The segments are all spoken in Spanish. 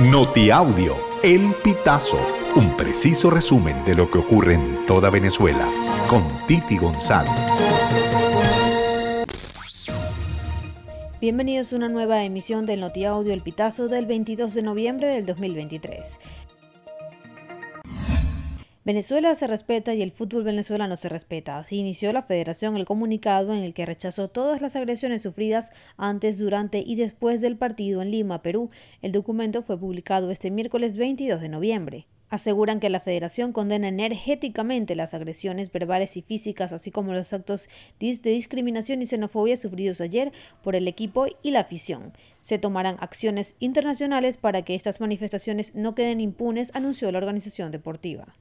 Notiaudio, El Pitazo, un preciso resumen de lo que ocurre en toda Venezuela, con Titi González. Bienvenidos a una nueva emisión del Notiaudio El Pitazo del 22 de noviembre del 2023. Venezuela se respeta y el fútbol venezolano se respeta. Así inició la federación el comunicado en el que rechazó todas las agresiones sufridas antes, durante y después del partido en Lima, Perú. El documento fue publicado este miércoles 22 de noviembre. Aseguran que la federación condena energéticamente las agresiones verbales y físicas, así como los actos de discriminación y xenofobia sufridos ayer por el equipo y la afición. Se tomarán acciones internacionales para que estas manifestaciones no queden impunes, anunció la organización deportiva.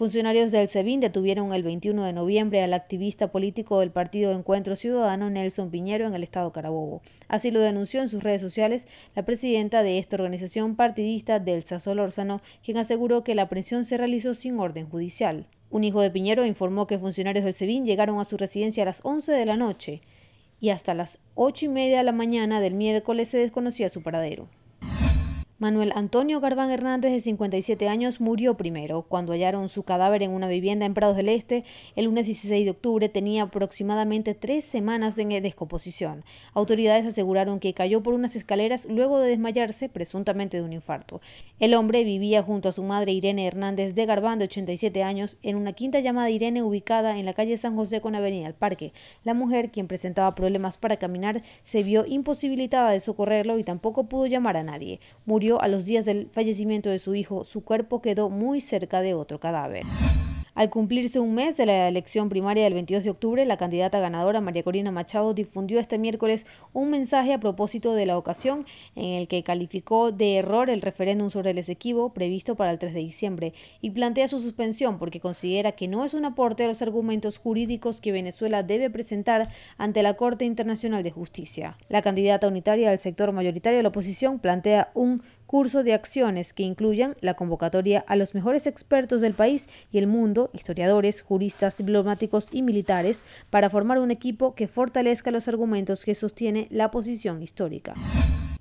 Funcionarios del SEBIN detuvieron el 21 de noviembre al activista político del partido Encuentro Ciudadano Nelson Piñero en el estado Carabobo. Así lo denunció en sus redes sociales la presidenta de esta organización partidista Delsa Solórzano, quien aseguró que la presión se realizó sin orden judicial. Un hijo de Piñero informó que funcionarios del SEBIN llegaron a su residencia a las 11 de la noche y hasta las ocho y media de la mañana del miércoles se desconocía su paradero. Manuel Antonio Garbán Hernández, de 57 años, murió primero. Cuando hallaron su cadáver en una vivienda en Prados del Este, el lunes 16 de octubre, tenía aproximadamente tres semanas en descomposición. Autoridades aseguraron que cayó por unas escaleras luego de desmayarse, presuntamente de un infarto. El hombre vivía junto a su madre Irene Hernández de Garbán, de 87 años, en una quinta llamada Irene ubicada en la calle San José con Avenida al Parque. La mujer, quien presentaba problemas para caminar, se vio imposibilitada de socorrerlo y tampoco pudo llamar a nadie. Murió a los días del fallecimiento de su hijo, su cuerpo quedó muy cerca de otro cadáver. Al cumplirse un mes de la elección primaria del 22 de octubre, la candidata ganadora María Corina Machado difundió este miércoles un mensaje a propósito de la ocasión en el que calificó de error el referéndum sobre el Esequibo previsto para el 3 de diciembre y plantea su suspensión porque considera que no es un aporte a los argumentos jurídicos que Venezuela debe presentar ante la Corte Internacional de Justicia. La candidata unitaria del sector mayoritario de la oposición plantea un curso de acciones que incluyan la convocatoria a los mejores expertos del país y el mundo, historiadores, juristas, diplomáticos y militares, para formar un equipo que fortalezca los argumentos que sostiene la posición histórica.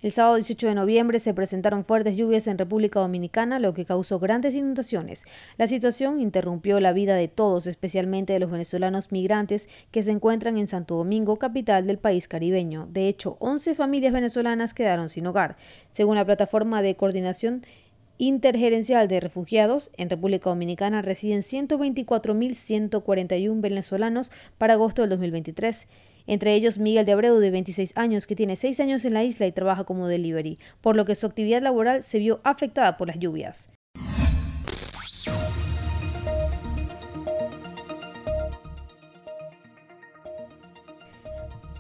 El sábado 18 de noviembre se presentaron fuertes lluvias en República Dominicana, lo que causó grandes inundaciones. La situación interrumpió la vida de todos, especialmente de los venezolanos migrantes que se encuentran en Santo Domingo, capital del país caribeño. De hecho, 11 familias venezolanas quedaron sin hogar. Según la plataforma de coordinación intergerencial de refugiados, en República Dominicana residen 124.141 venezolanos para agosto del 2023 entre ellos Miguel de Abreu, de 26 años, que tiene 6 años en la isla y trabaja como delivery, por lo que su actividad laboral se vio afectada por las lluvias.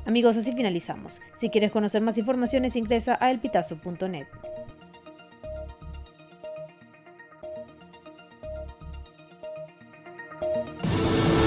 Amigos, así finalizamos. Si quieres conocer más informaciones, ingresa a elpitazo.net.